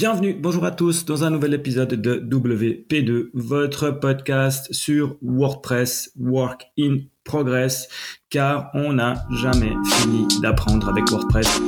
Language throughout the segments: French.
Bienvenue, bonjour à tous dans un nouvel épisode de WP2, votre podcast sur WordPress Work in Progress, car on n'a jamais fini d'apprendre avec WordPress.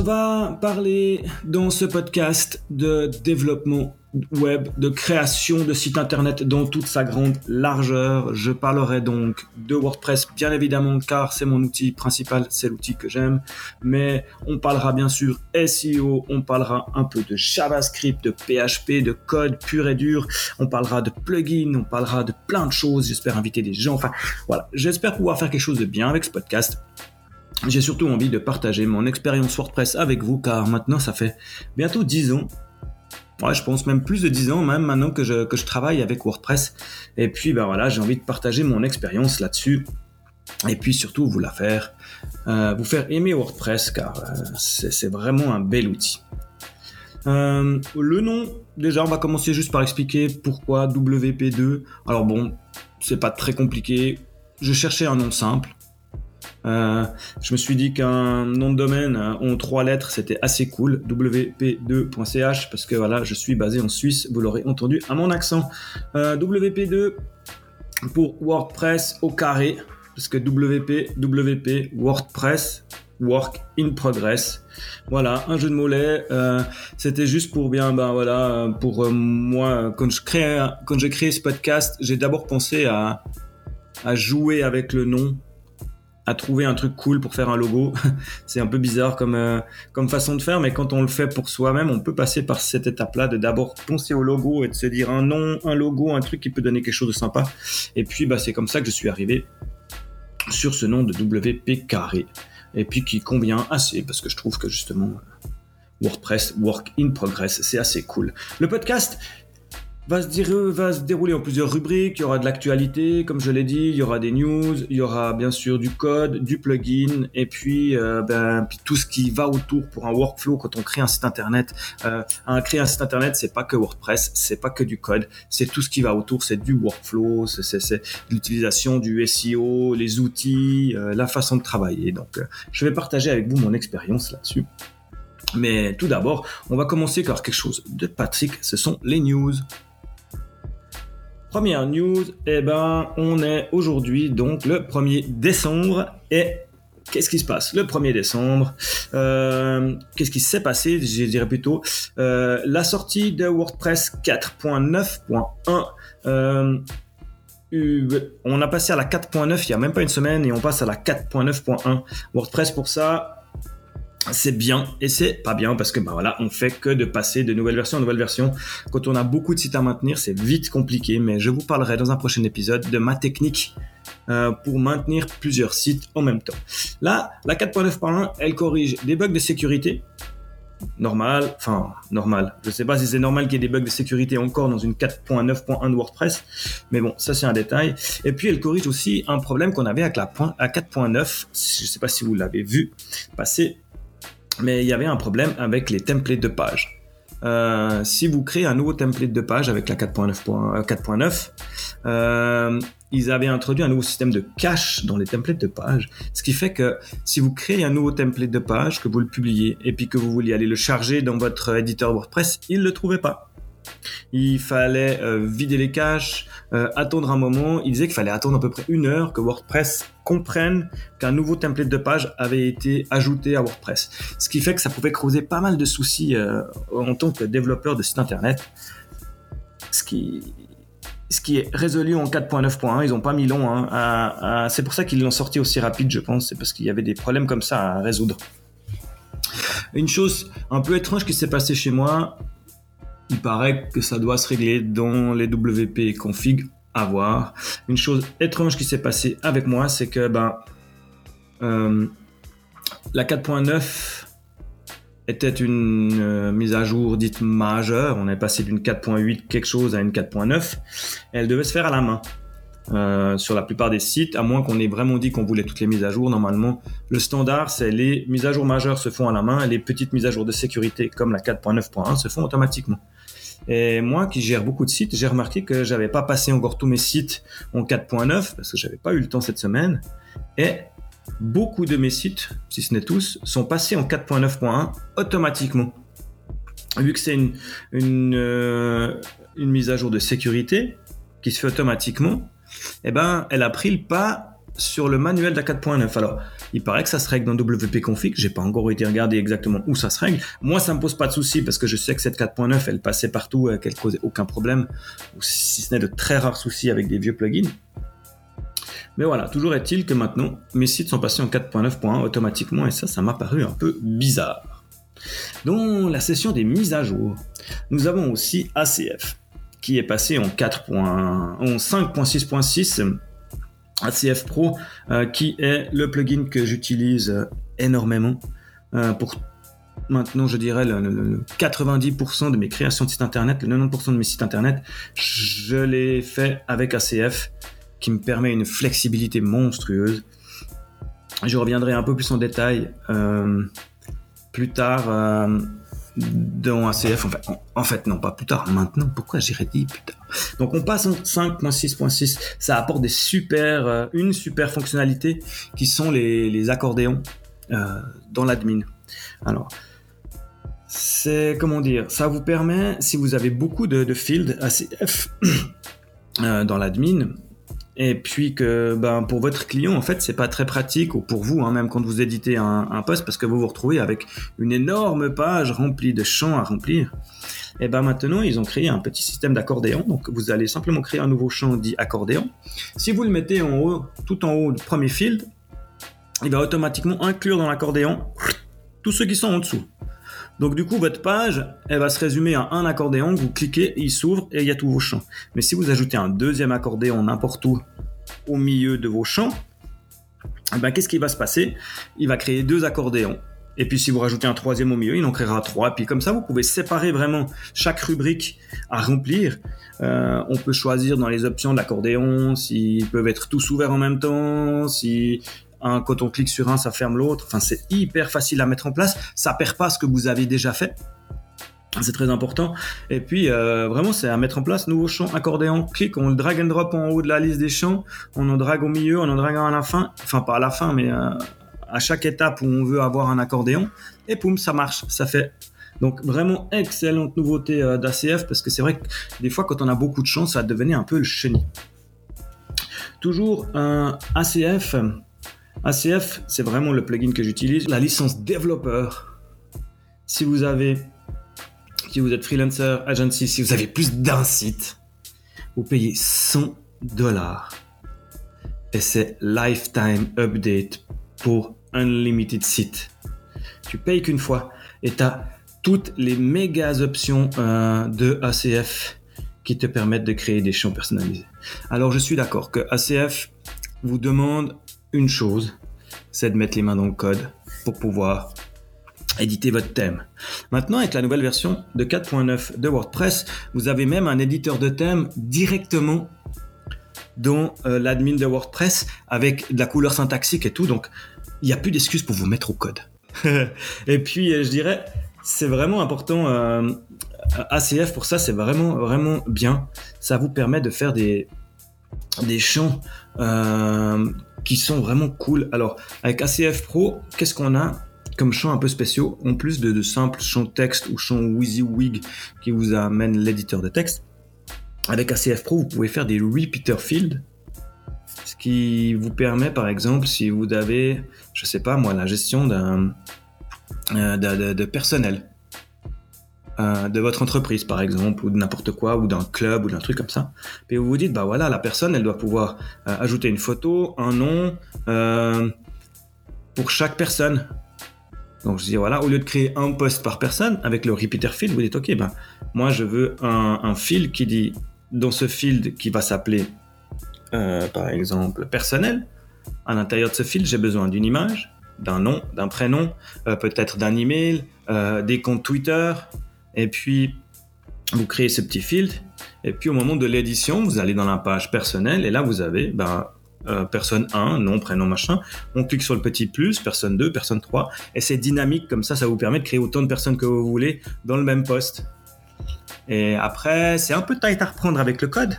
On va parler dans ce podcast de développement web, de création de sites internet dans toute sa grande largeur. Je parlerai donc de WordPress, bien évidemment, car c'est mon outil principal, c'est l'outil que j'aime. Mais on parlera bien sûr SEO, on parlera un peu de JavaScript, de PHP, de code pur et dur. On parlera de plugins, on parlera de plein de choses. J'espère inviter des gens. Enfin, voilà. J'espère pouvoir faire quelque chose de bien avec ce podcast. J'ai surtout envie de partager mon expérience WordPress avec vous, car maintenant ça fait bientôt 10 ans ouais, je pense même plus de 10 ans, même maintenant que je, que je travaille avec WordPress. Et puis, ben voilà, j'ai envie de partager mon expérience là-dessus. Et puis surtout, vous la faire, euh, vous faire aimer WordPress, car euh, c'est vraiment un bel outil. Euh, le nom, déjà, on va commencer juste par expliquer pourquoi WP2. Alors bon, c'est pas très compliqué. Je cherchais un nom simple. Euh, je me suis dit qu'un nom de domaine en trois lettres, c'était assez cool. WP2.ch, parce que voilà, je suis basé en Suisse, vous l'aurez entendu à mon accent. Euh, WP2 pour WordPress au carré, parce que WP, WP, WordPress, Work in Progress. Voilà, un jeu de mots euh, C'était juste pour bien, ben voilà, pour moi, quand je crée, quand j'ai créé ce podcast, j'ai d'abord pensé à jouer avec le nom à trouver un truc cool pour faire un logo. c'est un peu bizarre comme, euh, comme façon de faire, mais quand on le fait pour soi-même, on peut passer par cette étape-là de d'abord penser au logo et de se dire un nom, un logo, un truc qui peut donner quelque chose de sympa. Et puis, bah, c'est comme ça que je suis arrivé sur ce nom de WP carré. Et puis qui convient assez parce que je trouve que justement WordPress, Work in Progress, c'est assez cool. Le podcast, va se, va se dérouler en plusieurs rubriques. Il y aura de l'actualité, comme je l'ai dit, il y aura des news, il y aura bien sûr du code, du plugin, et puis, euh, ben, tout ce qui va autour pour un workflow quand on crée un site internet. Euh, créer un site internet, c'est pas que WordPress, c'est pas que du code, c'est tout ce qui va autour, c'est du workflow, c'est l'utilisation du SEO, les outils, euh, la façon de travailler. Donc, euh, je vais partager avec vous mon expérience là-dessus. Mais tout d'abord, on va commencer par quelque chose de Patrick, ce sont les news. Première news, eh ben, on est aujourd'hui donc le 1er décembre et qu'est-ce qui se passe? Le 1er décembre euh, Qu'est-ce qui s'est passé? Je dirais plutôt euh, la sortie de WordPress 4.9.1. Euh, on a passé à la 4.9 il y a même pas une semaine et on passe à la 4.9.1. WordPress pour ça, c'est bien et c'est pas bien parce que bah voilà, on fait que de passer de nouvelles versions en nouvelles versions. Quand on a beaucoup de sites à maintenir, c'est vite compliqué, mais je vous parlerai dans un prochain épisode de ma technique euh, pour maintenir plusieurs sites en même temps. Là, la 4.9.1, elle corrige des bugs de sécurité. Normal, enfin normal. Je sais pas si c'est normal qu'il y ait des bugs de sécurité encore dans une 4.9.1 de WordPress, mais bon, ça c'est un détail. Et puis elle corrige aussi un problème qu'on avait avec la 4.9. Je sais pas si vous l'avez vu passer mais il y avait un problème avec les templates de page. Euh, si vous créez un nouveau template de page avec la 4.9, euh, euh, ils avaient introduit un nouveau système de cache dans les templates de page, ce qui fait que si vous créez un nouveau template de page, que vous le publiez et puis que vous vouliez aller le charger dans votre éditeur WordPress, il ne le trouvait pas. Il fallait euh, vider les caches, euh, attendre un moment. Il disait qu'il fallait attendre à peu près une heure que WordPress comprenne qu'un nouveau template de page avait été ajouté à WordPress. Ce qui fait que ça pouvait causer pas mal de soucis euh, en tant que développeur de site internet. Ce qui, ce qui est résolu en 4.9.1, ils n'ont pas mis long. Hein, c'est pour ça qu'ils l'ont sorti aussi rapide, je pense. C'est parce qu'il y avait des problèmes comme ça à résoudre. Une chose un peu étrange qui s'est passée chez moi, il paraît que ça doit se régler dans les WP config à voir. Une chose étrange qui s'est passée avec moi, c'est que ben, euh, la 4.9 était une euh, mise à jour dite majeure. On est passé d'une 4.8 quelque chose à une 4.9. Elle devait se faire à la main. Euh, sur la plupart des sites, à moins qu'on ait vraiment dit qu'on voulait toutes les mises à jour. Normalement, le standard, c'est les mises à jour majeures se font à la main et les petites mises à jour de sécurité, comme la 4.9.1, se font automatiquement. Et moi qui gère beaucoup de sites, j'ai remarqué que j'avais pas passé encore tous mes sites en 4.9 parce que j'avais pas eu le temps cette semaine. Et beaucoup de mes sites, si ce n'est tous, sont passés en 4.9.1 automatiquement. Vu que c'est une, une, euh, une, mise à jour de sécurité qui se fait automatiquement, eh ben, elle a pris le pas sur le manuel de la 4.9. Alors, il paraît que ça se règle dans WP Config. J'ai pas encore été regarder exactement où ça se règle. Moi, ça me pose pas de souci parce que je sais que cette 4.9, elle passait partout, et qu'elle causait aucun problème, ou si ce n'est de très rares soucis avec des vieux plugins. Mais voilà, toujours est-il que maintenant, mes sites sont passés en 4.9.1 automatiquement et ça, ça m'a paru un peu bizarre. Dans la session des mises à jour, nous avons aussi ACF qui est passé en 5.6.6 ACF Pro, euh, qui est le plugin que j'utilise euh, énormément euh, pour maintenant, je dirais, le, 90% de mes créations de sites internet, le 90% de mes sites internet, je les fais avec ACF, qui me permet une flexibilité monstrueuse. Je reviendrai un peu plus en détail plus tard dans ACF. En fait, en, fait, non, pas plus tard, maintenant. Pourquoi j'irais dit plus tard? Donc, on passe en 5.6.6. Ça apporte des super, euh, une super fonctionnalité qui sont les, les accordéons euh, dans l'admin. Alors, c'est comment dire Ça vous permet, si vous avez beaucoup de, de fields ACF euh, dans l'admin, et puis que ben, pour votre client, en fait, c'est pas très pratique, ou pour vous, hein, même quand vous éditez un, un, post, parce que vous vous retrouvez avec une énorme page remplie de champs à remplir. Et ben maintenant, ils ont créé un petit système d'accordéon. Donc, vous allez simplement créer un nouveau champ dit accordéon. Si vous le mettez en haut, tout en haut du premier field, il va automatiquement inclure dans l'accordéon tous ceux qui sont en dessous. Donc du coup, votre page, elle va se résumer à un accordéon, vous cliquez, il s'ouvre et il y a tous vos champs. Mais si vous ajoutez un deuxième accordéon n'importe où au milieu de vos champs, eh ben, qu'est-ce qui va se passer? Il va créer deux accordéons. Et puis si vous rajoutez un troisième au milieu, il en créera trois. Puis comme ça, vous pouvez séparer vraiment chaque rubrique à remplir. Euh, on peut choisir dans les options de l'accordéon s'ils peuvent être tous ouverts en même temps, si quand on clique sur un, ça ferme l'autre. Enfin, c'est hyper facile à mettre en place. Ça perd pas ce que vous avez déjà fait. C'est très important. Et puis, euh, vraiment, c'est à mettre en place. Nouveau champ, accordéon, clic, on le drag and drop en haut de la liste des champs. On en drague au milieu, on en drague à la fin. Enfin, pas à la fin, mais euh, à chaque étape où on veut avoir un accordéon. Et poum, ça marche, ça fait. Donc, vraiment, excellente nouveauté euh, d'ACF parce que c'est vrai que des fois, quand on a beaucoup de champs, ça devenait un peu le chenille. Toujours un ACF ACF, c'est vraiment le plugin que j'utilise. La licence développeur, si vous avez, si vous êtes freelancer, agency, si vous avez plus d'un site, vous payez 100 dollars. Et c'est lifetime update pour unlimited site. Tu payes qu'une fois et tu as toutes les méga options euh, de ACF qui te permettent de créer des champs personnalisés. Alors je suis d'accord que ACF vous demande une chose, c'est de mettre les mains dans le code pour pouvoir éditer votre thème. Maintenant, avec la nouvelle version de 4.9 de WordPress, vous avez même un éditeur de thème directement dans euh, l'admin de WordPress avec de la couleur syntaxique et tout. Donc, il n'y a plus d'excuses pour vous mettre au code. et puis, euh, je dirais, c'est vraiment important. Euh, ACF pour ça, c'est vraiment, vraiment bien. Ça vous permet de faire des, des champs qui sont vraiment cool. Alors, avec ACF Pro, qu'est-ce qu'on a comme champs un peu spéciaux, en plus de, simples champs texte ou champs WYSIWYG qui vous amène l'éditeur de texte. Avec ACF Pro, vous pouvez faire des repeater fields, ce qui vous permet, par exemple, si vous avez, je sais pas moi, la gestion d'un euh, de personnel euh, de votre entreprise, par exemple, ou de n'importe quoi, ou d'un club, ou d'un truc comme ça. Puis vous vous dites, bah voilà, la personne, elle doit pouvoir euh, ajouter une photo, un nom, euh, pour chaque personne. Donc je dis, voilà, au lieu de créer un post par personne, avec le repeater field, vous dites, ok, ben, moi je veux un, un field qui dit, dans ce field qui va s'appeler, par exemple, personnel, à l'intérieur de ce field, j'ai besoin d'une image, d'un nom, d'un prénom, peut-être d'un email, des comptes Twitter, et puis, vous créez ce petit field. Et puis, au moment de l'édition, vous allez dans la page personnelle. Et là, vous avez ben, euh, personne 1, nom, prénom, machin. On clique sur le petit plus, personne 2, personne 3. Et c'est dynamique comme ça. Ça vous permet de créer autant de personnes que vous voulez dans le même poste. Et après, c'est un peu tight à reprendre avec le code,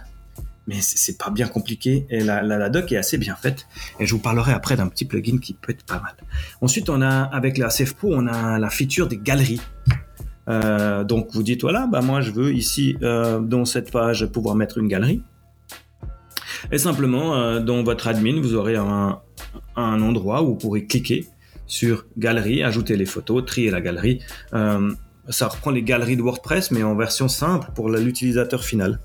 mais c'est pas bien compliqué et la, doc est assez bien faite et je vous parlerai après d'un petit plugin qui peut être pas mal. Ensuite, on a avec la CF Pro, on a la feature des galeries. Euh, donc vous dites voilà, bah moi je veux ici euh, dans cette page pouvoir mettre une galerie. Et simplement euh, dans votre admin, vous aurez un, endroit où vous pourrez cliquer sur galerie, ajouter les photos, trier la galerie. ça reprend les galeries de WordPress mais en version simple pour l'utilisateur final.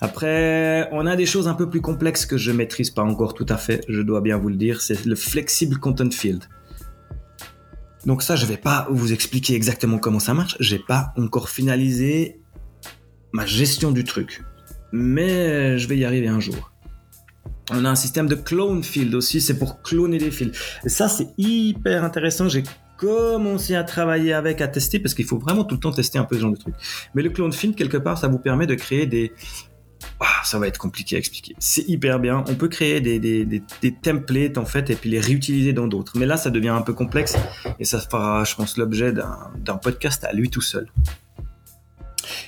Après, on a des choses un peu plus complexes que je maîtrise pas encore tout à fait, je dois bien vous le dire, c'est le Flexible Content Field. Donc ça, je vais pas vous expliquer exactement comment ça marche, j'ai pas encore finalisé ma gestion du truc. Mais je vais y arriver un jour. On a un système de clone field aussi, c'est pour cloner des fields. Et ça, c'est hyper intéressant. J'ai commencé à travailler avec, à tester, parce qu'il faut vraiment tout le temps tester un peu ce genre de truc. Mais le clone field, quelque part, ça vous permet de créer des, ça va être compliqué à expliquer. C'est hyper bien. On peut créer des, templates en fait et puis les réutiliser dans d'autres. Mais là, ça devient un peu complexe et ça fera, je pense, l'objet d'un podcast à lui tout seul.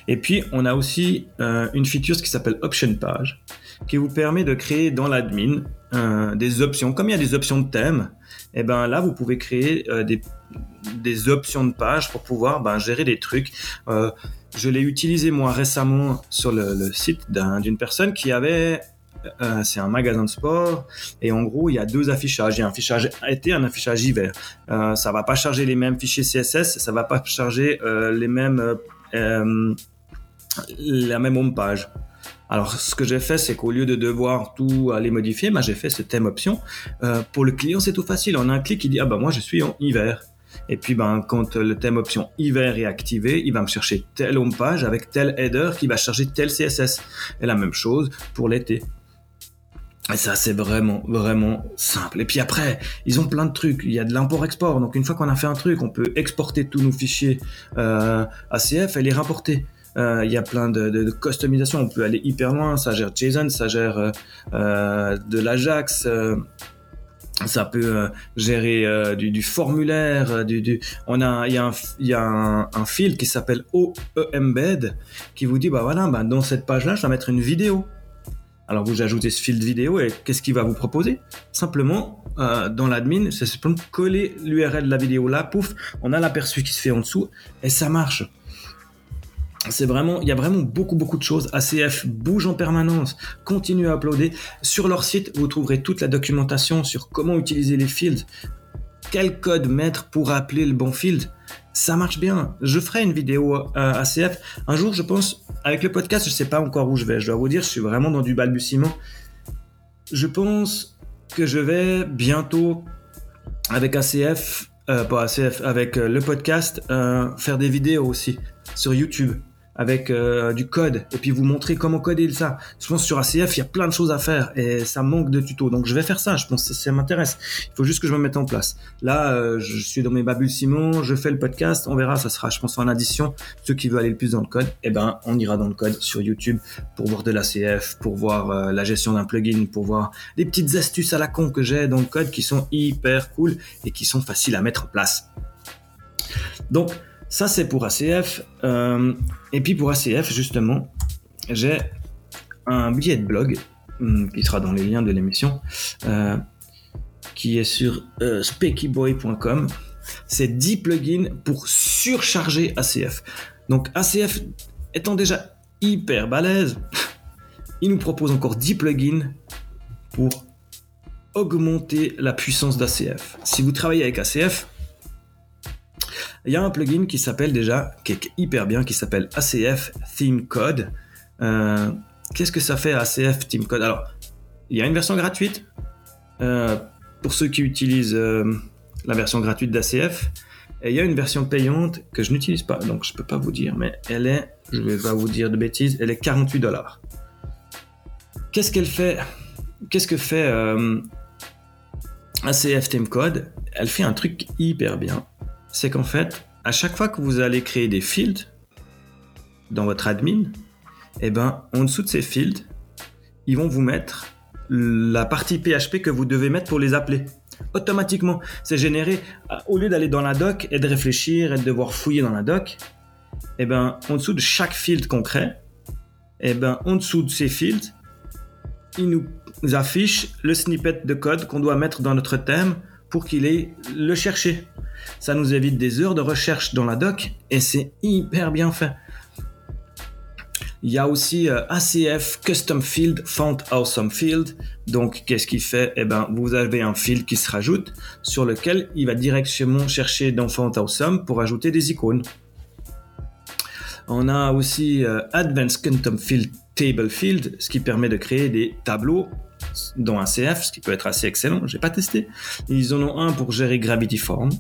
Et puis, on a aussi euh, une feature qui s'appelle Option Page, qui vous permet de créer dans l'admin euh, des options. Comme il y a des options de thème, et eh ben là, vous pouvez créer euh, des, des, options de page pour pouvoir ben, gérer des trucs. Je l'ai utilisé moi récemment sur le, site d'une personne qui avait euh, c'est un magasin de sport et en gros il y a deux affichages. Il y a un affichage été, un affichage hiver. Euh, ça va pas charger les mêmes fichiers CSS, ça va pas charger euh, les mêmes euh, la même home page. Alors ce que j'ai fait c'est qu'au lieu de devoir tout aller modifier, bah, j'ai fait ce thème option. pour le client c'est tout facile. En un clic il dit ah bah moi je suis en hiver. Et puis, ben, quand le thème option hiver est activé, il va me chercher telle home page avec tel header qui va charger tel CSS. Et la même chose pour l'été. Et ça, c'est vraiment, vraiment simple. Et puis après, ils ont plein de trucs. Il y a de l'import-export. Donc, une fois qu'on a fait un truc, on peut exporter tous nos fichiers euh, ACF et les rapporter. Euh, il y a plein de, de, de customisation. On peut aller hyper loin. Ça gère JSON, ça gère euh, euh de l'Ajax. Ça peut euh, gérer euh, du, formulaire, euh, du, on a il y a un, y fil qui s'appelle OEmbed qui vous dit bah voilà bah dans cette page là je vais mettre une vidéo. Alors vous ajoutez ce fil de vidéo et qu'est-ce qu'il va vous proposer? Simplement dans l'admin, c'est simplement coller l'URL de la vidéo là, pouf, on a l'aperçu qui se fait en dessous et ça marche c'est vraiment, il y a vraiment beaucoup beaucoup de choses. ACF bouge en permanence, continue à uploader. Sur leur site, vous trouverez toute la documentation sur comment utiliser les fields, quel code mettre pour appeler le bon field. Ça marche bien. Je ferai une vidéo euh, ACF un jour, je pense. Avec le podcast, je sais pas encore où je vais. Je dois vous dire, je suis vraiment dans du balbutiement. Je pense que je vais bientôt avec ACF, euh, pas ACF, avec euh, le podcast, faire des vidéos aussi sur YouTube avec euh, du code et puis vous montrer comment coder ça. Je pense sur ACF, il y a plein de choses à faire et ça manque de tutos. Donc je vais faire ça, je pense que ça, m'intéresse. Il faut juste que je me mette en place. Là, euh, je suis dans mes Simon, je fais le podcast, on verra, ça sera, je pense, en addition. Ceux qui veulent aller le plus dans le code, eh ben, on ira dans le code sur YouTube pour voir de l'ACF, pour voir euh, la gestion d'un plugin, pour voir des petites astuces à la con que j'ai dans le code qui sont hyper cool et qui sont faciles à mettre en place. Donc, ça, c'est pour ACF. Euh, et puis pour ACF, justement, j'ai un billet de blog hmm, qui sera dans les liens de l'émission, euh, qui est sur euh, speckyboy.com. C'est 10 plugins pour surcharger ACF. Donc ACF étant déjà hyper balèze, il nous propose encore 10 plugins pour augmenter la puissance d'ACF. Si vous travaillez avec ACF, il y a un plugin qui s'appelle déjà, qui est hyper bien, qui s'appelle ACF Theme Code. Euh, qu'est-ce que ça fait ACF Theme Code? Alors, il y a une version gratuite euh, pour ceux qui utilisent euh, la version gratuite d'ACF. Et il y a une version payante que je n'utilise pas, donc je peux pas vous dire, mais elle est, je vais pas vous dire de bêtises, elle est 48 dollars. Qu'est-ce qu'elle fait? Qu'est-ce que fait ACF Theme Code? Elle fait un truc hyper bien c'est qu'en fait, à chaque fois que vous allez créer des fields dans votre admin, eh ben, en dessous de ces fields, ils vont vous mettre la partie PHP que vous devez mettre pour les appeler. Automatiquement, c'est généré, au lieu d'aller dans la doc et de réfléchir et de devoir fouiller dans la doc, eh ben, en dessous de chaque field qu'on crée, eh ben, en dessous de ces fields, il nous affiche le snippet de code qu'on doit mettre dans notre thème pour qu'il ait le chercher. Ça nous évite des heures de recherche dans la doc et c'est hyper bien fait. Il y a aussi euh, ACF Custom Field Font Awesome Field. Donc, qu'est-ce qu'il fait? Eh ben, vous avez un field qui se rajoute sur lequel il va directement chercher dans Font Awesome pour ajouter des icônes. On a aussi euh, Advanced Custom Field Table Field, ce qui permet de créer des tableaux dans ACF, ce qui peut être assez excellent. J'ai pas testé. Ils en ont un pour gérer Gravity Form.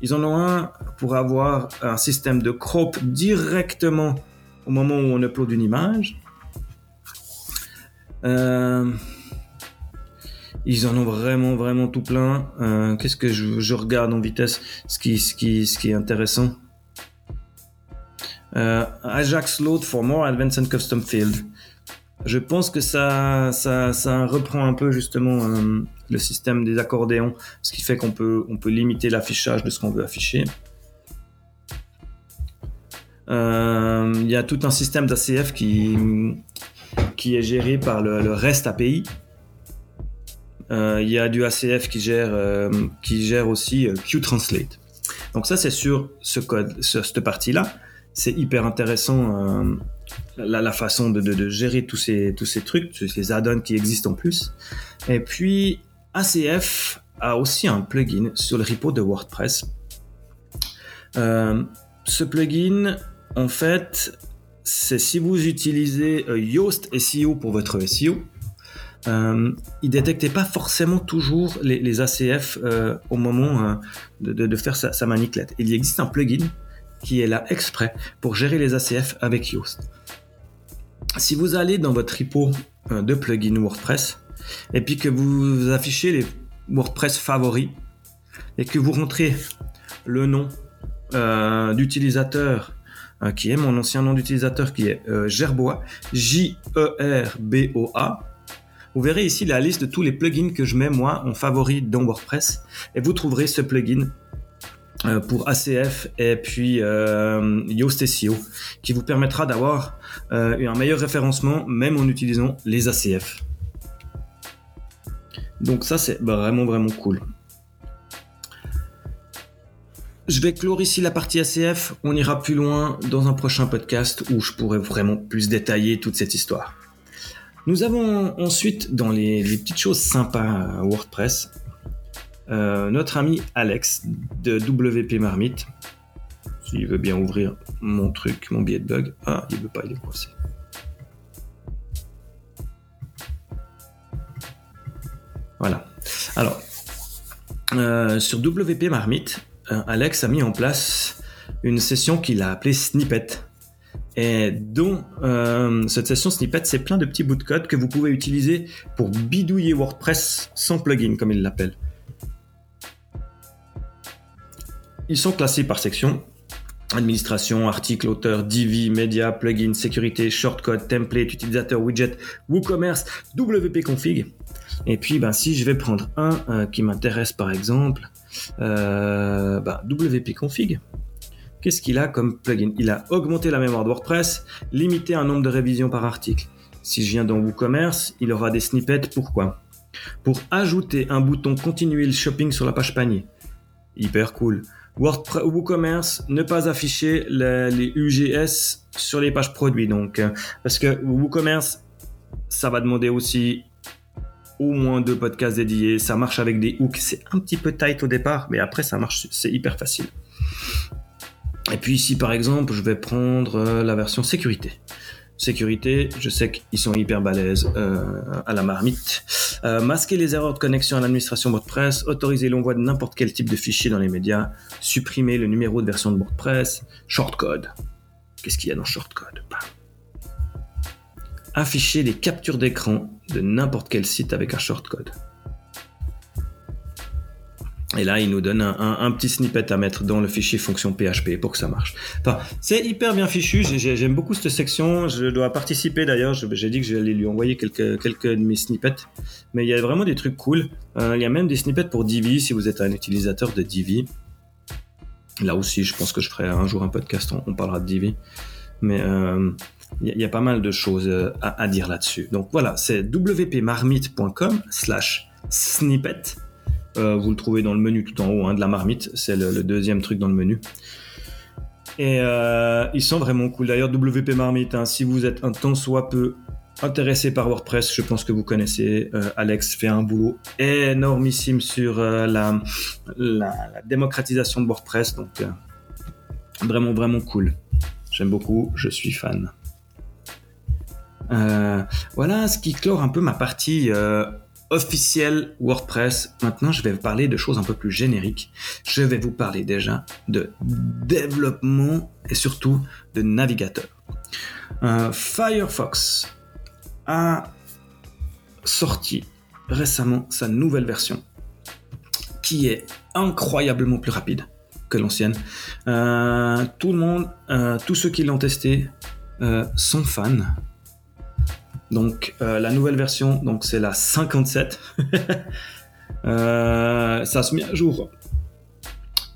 Ils en ont un pour avoir un système de crop directement au moment où on upload une image. Euh, ils en ont vraiment, vraiment tout plein. Euh, qu'est-ce que je, regarde en vitesse ce qui, ce qui, ce qui est intéressant? Euh, Ajax Load for More Advanced and Custom Field. Je pense que ça, ça, ça reprend un peu justement le système des accordéons, ce qui fait qu'on peut, on peut limiter l'affichage de ce qu'on veut afficher. Euh, il y a tout un système d'ACF qui, qui est géré par le, REST API. Euh, il y a du ACF qui gère, euh, qui gère aussi QTranslate. Donc ça, c'est sur ce code, sur cette partie-là. C'est hyper intéressant la, façon de, gérer tous ces, trucs, tous ces add-ons qui existent en plus. Et puis, ACF a aussi un plugin sur le repo de WordPress. ce plugin en fait, c'est si vous utilisez euh, Yoast SEO pour votre SEO, euh, il détectait pas forcément toujours les, ACF euh, au moment de, faire sa, sa, maniclette. Il existe un plugin qui est là exprès pour gérer les ACF avec Yoast. Si vous allez dans votre repo de plugin WordPress et puis que vous affichez les WordPress favoris et que vous rentrez le nom d'utilisateur euh, qui est mon ancien nom d'utilisateur qui est euh, Gerboa, J-E-R-B-O-A. Vous verrez ici la liste de tous les plugins que je mets moi en favori dans WordPress et vous trouverez ce plugin euh, pour ACF et puis Yoast SEO qui vous permettra d'avoir un meilleur référencement même en utilisant les ACF. Donc ça c'est vraiment vraiment cool. Je vais clore ici la partie ACF. On ira plus loin dans un prochain podcast où je pourrai vraiment plus détailler toute cette histoire. Nous avons ensuite, dans les, petites choses sympas WordPress, euh, notre ami Alex de WP Marmite. S'il veut bien ouvrir mon truc, mon billet de bug. Ah, il veut pas, il est coincé. Voilà. Alors, euh, sur WP Marmite, euh, Alex a mis en place une session qu'il a appelée Snippet. Et dont euh, cette session Snippet, c'est plein de petits bouts de code que vous pouvez utiliser pour bidouiller WordPress sans plugin, comme il l'appelle. Ils sont classés par section. Administration, article, auteur, DV, média, plugin, sécurité, shortcode, template, utilisateur, widget, WooCommerce, WP config. Et puis, ben, si je vais prendre un euh, qui m'intéresse par exemple, euh, bah, WP config. Qu'est-ce qu'il a comme plugin? Il a augmenté la mémoire de WordPress, limité un nombre de révisions par article. Si je viens dans WooCommerce, il aura des snippets. Pourquoi? Pour ajouter un bouton continuer le shopping sur la page panier. Hyper cool. WooCommerce, ne pas afficher les, UGS sur les pages produits. Donc, euh, parce que WooCommerce, ça va demander aussi au moins deux podcasts dédiés. Ça marche avec des hooks. C'est un petit peu tight au départ, mais après, ça marche. C'est hyper facile. Et puis ici, par exemple, je vais prendre euh, la version sécurité. Sécurité, je sais qu'ils sont hyper balèzes euh, à la marmite. Euh, masquer les erreurs de connexion à l'administration WordPress, autoriser l'envoi de n'importe quel type de fichier dans les médias, supprimer le numéro de version de WordPress, shortcode. Qu'est-ce qu'il y a dans shortcode? Afficher des captures d'écran de n'importe quel site avec un shortcode. Et là, il nous donne un, petit snippet à mettre dans le fichier fonction PHP pour que ça marche. Enfin, c'est hyper bien fichu. J'aime beaucoup cette section. Je dois participer d'ailleurs. J'ai dit que j'allais lui envoyer quelques, quelques de mes snippets. Mais il y a vraiment des trucs cool. Euh, il y a même des snippets pour Divi si vous êtes un utilisateur de Divi. Là aussi, je pense que je ferai un jour un podcast, on, parlera de Divi. Mais il y, a pas mal de choses à, dire là-dessus. Donc voilà, c'est wpmarmite.com slash snippet. Vous le trouvez dans le menu tout en haut hein, de la marmite. C'est le, deuxième truc dans le menu. Et ils sont vraiment cool. D'ailleurs, WP Marmite, hein, si vous êtes un temps soit peu intéressé par WordPress, je pense que vous connaissez. Euh, Alex fait un boulot énormissime sur euh, la, démocratisation de WordPress. Donc, euh, vraiment, vraiment cool. J'aime beaucoup, je suis fan. voilà ce qui clore un peu ma partie officielle WordPress. Maintenant, je vais vous parler de choses un peu plus génériques. Je vais vous parler déjà de développement et surtout de navigateur. Firefox a sorti récemment sa nouvelle version qui est incroyablement plus rapide que l'ancienne. Euh, tout le monde, euh, tous ceux qui l'ont testé euh, sont fans. Donc la nouvelle version, donc c'est la 57. ça se met à jour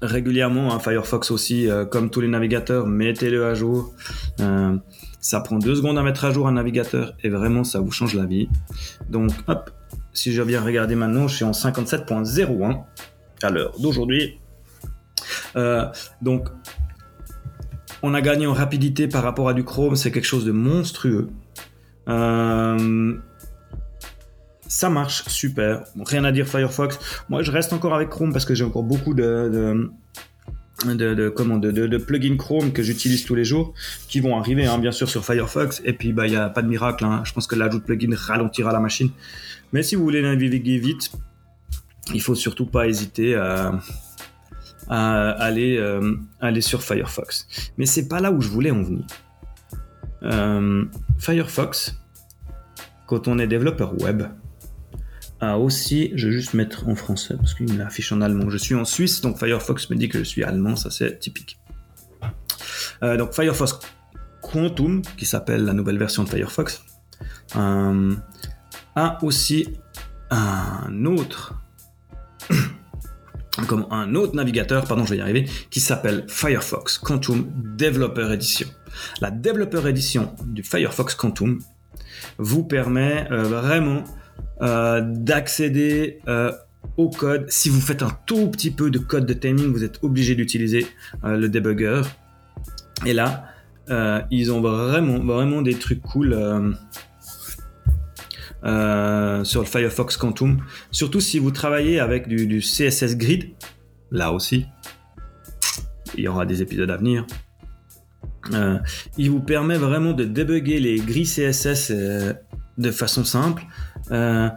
régulièrement. Hein, Firefox aussi, comme tous les navigateurs, mettez-le à jour. Ça prend deux secondes à mettre à jour un navigateur et vraiment ça vous change la vie. Donc hop, si je viens regarder maintenant, je suis en 57.01 à l'heure d'aujourd'hui. Euh, donc on a gagné en rapidité par rapport à du Chrome, c'est quelque chose de monstrueux. Euh, ça marche super. rien à dire Firefox. Moi, je reste encore avec Chrome parce que j'ai encore beaucoup de, de, comment, de, plugins Chrome que j'utilise tous les jours, qui vont arriver hein, bien sûr sur Firefox. Et puis bah il y a pas de miracle. Hein. Je pense que l'ajout de plugin ralentira la machine. Mais si vous voulez naviguer vite, il faut surtout pas hésiter à, à aller euh, aller sur Firefox. Mais c'est pas là où je voulais en venir. Euh, Firefox, quand on est développeur web, ah, aussi, je vais juste mettre en français parce qu'il m'affiche en allemand. Je suis en Suisse, donc Firefox me dit que je suis allemand, ça c'est typique. Euh, donc Firefox Quantum, qui s'appelle la nouvelle version de Firefox, euh, a aussi un autre, comme un autre navigateur, pardon, je vais y arriver, qui s'appelle Firefox Quantum Developer Edition. La Developer Edition du Firefox Quantum vous permet euh, vraiment euh, d'accéder euh, au code. Si vous faites un tout petit peu de code de timing, vous êtes obligé d'utiliser le debugger. Et là, ils ont vraiment, vraiment des trucs cool. sur le Firefox Quantum. Surtout si vous travaillez avec du, CSS Grid, là aussi, il y aura des épisodes à venir. Il vous permet vraiment de débugger les grilles CSS de façon simple. Euh,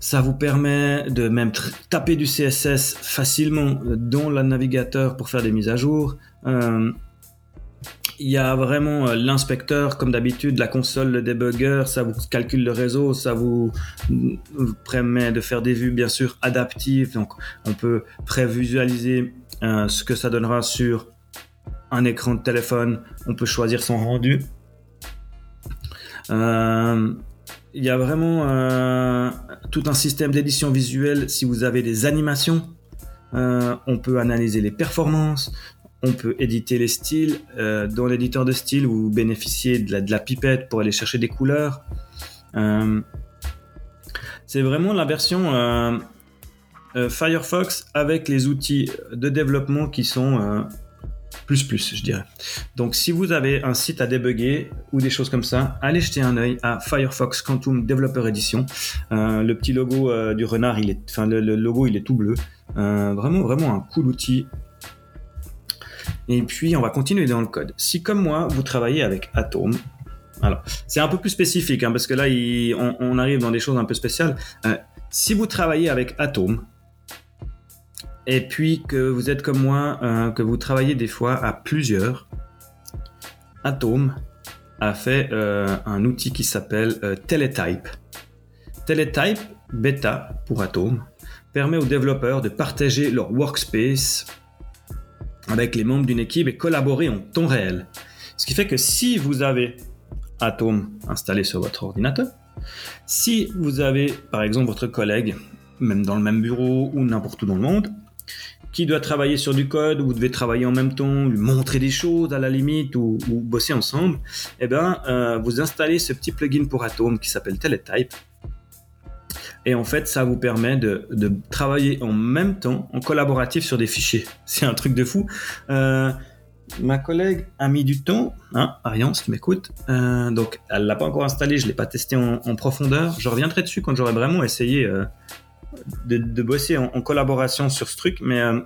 ça vous permet de même taper du CSS facilement dans le navigateur pour faire des mises à jour. Euh, il y a vraiment euh, l'inspecteur, comme d'habitude, la console, le debugger, ça vous calcule le réseau, ça vous, permet de faire des vues, bien sûr, adaptives. Donc, on peut prévisualiser ce que ça donnera sur un écran de téléphone. On peut choisir son rendu. Euh, il y a vraiment euh, tout un système d'édition visuelle. Si vous avez des animations, euh, on peut analyser les performances, on peut éditer les styles. dans l'éditeur de style, vous bénéficiez de la, de la, pipette pour aller chercher des couleurs. c'est vraiment la version Firefox avec les outils de développement qui sont plus plus, je dirais. Donc, si vous avez un site à débugger ou des choses comme ça, allez jeter un œil à Firefox Quantum Developer Edition. Euh, le petit logo euh, du renard, il est, enfin, le, logo, il est tout bleu. Euh, vraiment, vraiment un cool outil. Et puis, on va continuer dans le code. Si, comme moi, vous travaillez avec Atom, alors, c'est un peu plus spécifique, hein, parce que là, on, on, arrive dans des choses un peu spéciales. si vous travaillez avec Atom, et puis que vous êtes comme moi, euh, que vous travaillez des fois à plusieurs, Atom a fait euh, un outil qui s'appelle euh, Teletype. Teletype bêta pour Atom permet aux développeurs de partager leur workspace avec les membres d'une équipe et collaborer en temps réel. Ce qui fait que si vous avez Atom installé sur votre ordinateur, si vous avez par exemple votre collègue, même dans le même bureau ou n'importe où dans le monde, qui doit travailler sur du code, vous devez travailler en même temps, lui montrer des choses à la limite ou, bosser ensemble, eh ben, euh, vous installez ce petit plugin pour Atom qui s'appelle Teletype. Et en fait, ça vous permet de, travailler en même temps, en collaboratif sur des fichiers. C'est un truc de fou. Euh, ma collègue a mis du temps, hein, Ariane, si tu m'écoutes. Euh, donc, elle l'a pas encore installé, je l'ai pas testé en, profondeur. Je reviendrai dessus quand j'aurai vraiment essayé de, bosser en, collaboration sur ce truc, mais euh,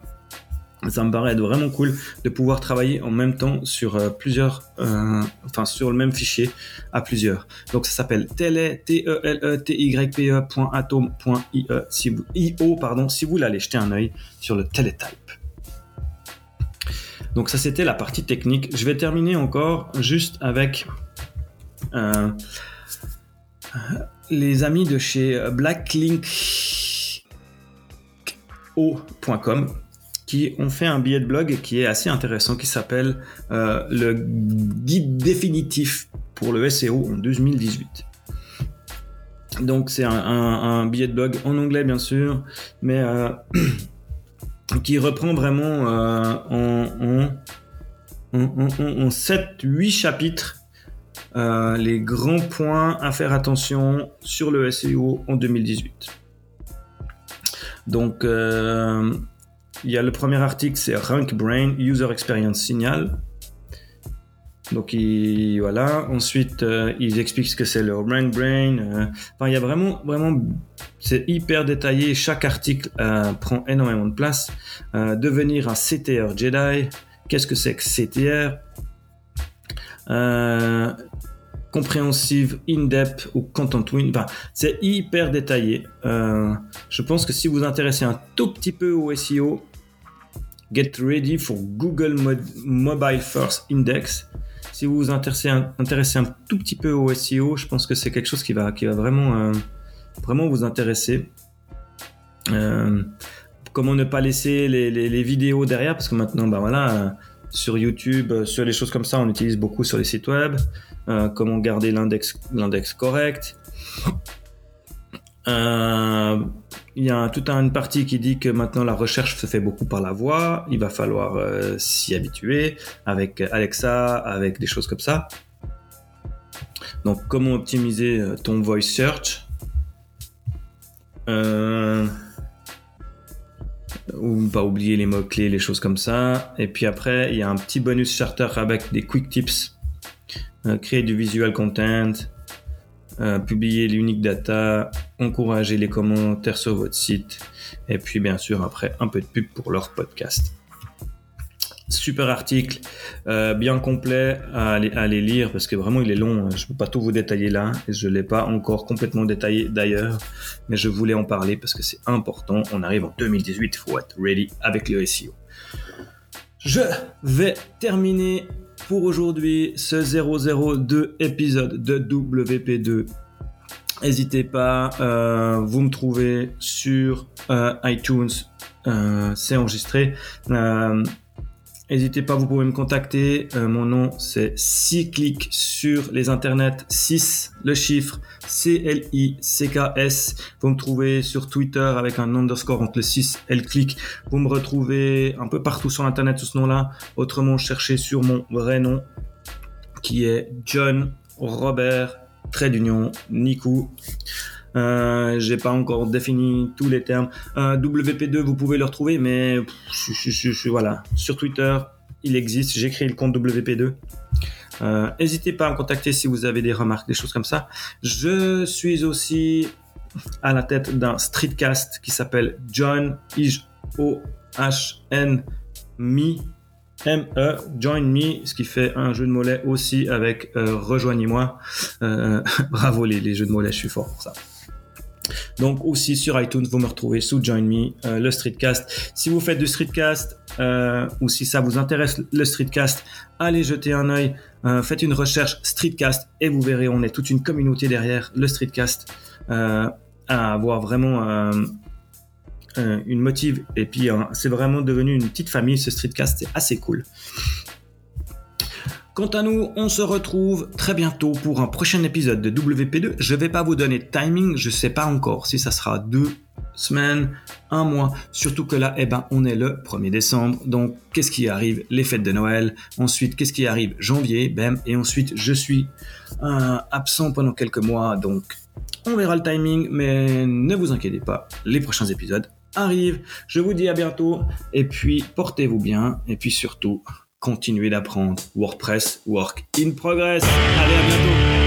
ça me paraît vraiment cool de pouvoir travailler en même temps sur euh, plusieurs, euh, enfin sur le même fichier à plusieurs. Donc ça s'appelle tele, e si vous pardon, si vous voulez jeter un œil sur le teletype. Donc ça c'était la partie technique. Je vais terminer encore juste avec les amis de chez Blacklink o.com qui ont fait un billet de blog qui est assez intéressant qui s'appelle euh, le guide définitif pour le SEO en 2018. Donc c'est un, billet de blog en anglais bien sûr, mais euh, qui reprend vraiment euh, en, en, 7-8 chapitres les grands points à faire attention sur le SEO en 2018. Donc, euh, il y a le premier article, c'est Rank Brain User Experience Signal. Donc, il, voilà. Ensuite, euh, ils expliquent ce que c'est le Rank Brain. Euh, il y a vraiment, vraiment, c'est hyper détaillé. Chaque article prend énormément de place. devenir un CTR Jedi. Qu'est-ce que c'est que CTR compréhensive, in-depth ou content win. C'est hyper détaillé. Euh, je pense que si vous intéressez un tout petit peu au SEO, get ready for Google Mobile First Index. Si vous vous intéressez un, tout petit peu au SEO, je pense que c'est quelque chose qui va, qui va vraiment, euh, vraiment vous intéresser. Euh, comment ne pas laisser les, les, vidéos derrière parce que maintenant, bah voilà, sur YouTube, sur les choses comme ça, on utilise beaucoup sur les sites web. Euh, comment garder l'index, correct. Euh, il y a toute une partie qui dit que maintenant la recherche se fait beaucoup par la voix. Il va falloir euh, s'y habituer avec Alexa, avec des choses comme ça. Donc, comment optimiser ton voice search? Ou pas oublier les mots-clés, les choses comme ça. Et puis après, il y a un petit bonus charter avec des quick tips euh, créer du visual content, euh, publier l'unique data, encourager les commentaires sur votre site, et puis bien sûr après un peu de pub pour leur podcast. Super article, euh, bien complet à aller, lire parce que vraiment il est long. Je ne peux pas tout vous détailler là et je l'ai pas encore complètement détaillé d'ailleurs, mais je voulais en parler parce que c'est important. On arrive en 2018, il faut être ready avec le SEO. Je vais terminer pour aujourd'hui ce 002 épisode de WP2. N'hésitez pas, euh, vous me trouvez sur euh, iTunes, c'est enregistré. N'hésitez pas, vous pouvez me contacter. Euh, mon nom, c'est 6 clics sur les internets. 6, le chiffre, C-L-I-C-K-S. Vous me trouvez sur Twitter avec un underscore entre le 6 et le clic. Vous me retrouvez un peu partout sur internet sous ce nom-là. Autrement, cherchez sur mon vrai nom qui est John Robert, trait d'union, Niku. Euh, j'ai pas encore défini tous les termes. Euh, WP2, vous pouvez le retrouver, mais voilà, sur Twitter, il existe. J'ai créé le compte WP2. Euh, n'hésitez pas à me contacter si vous avez des remarques, des choses comme ça. Je suis aussi à la tête d'un streetcast qui s'appelle John O H N Me M E Join Me, ce qui fait un jeu de mollets aussi avec Rejoignez-moi. bravo les, jeux de mollets, je suis fort pour ça. Donc aussi sur iTunes, vous me retrouvez sous Join Me, euh, le streetcast. Si vous faites du streetcast euh, ou si ça vous intéresse le streetcast, allez jeter un œil, euh, faites une recherche streetcast et vous verrez, on est toute une communauté derrière le streetcast à avoir vraiment une motive. Et puis c'est vraiment devenu une petite famille ce streetcast, c'est assez cool. Quant à nous, on se retrouve très bientôt pour un prochain épisode de WP2. Je ne vais pas vous donner de timing, je ne sais pas encore si ça sera deux semaines, un mois. Surtout que là, eh ben, on est le 1er décembre. Donc, qu'est-ce qui arrive? Les fêtes de Noël. Ensuite, qu'est-ce qui arrive? Janvier, bam. Et ensuite, je suis euh, absent pendant quelques mois. Donc, on verra le timing, mais ne vous inquiétez pas. Les prochains épisodes arrivent. Je vous dis à bientôt. Et puis, portez-vous bien. Et puis surtout, continuez d'apprendre WordPress Work in Progress. Allez, à bientôt.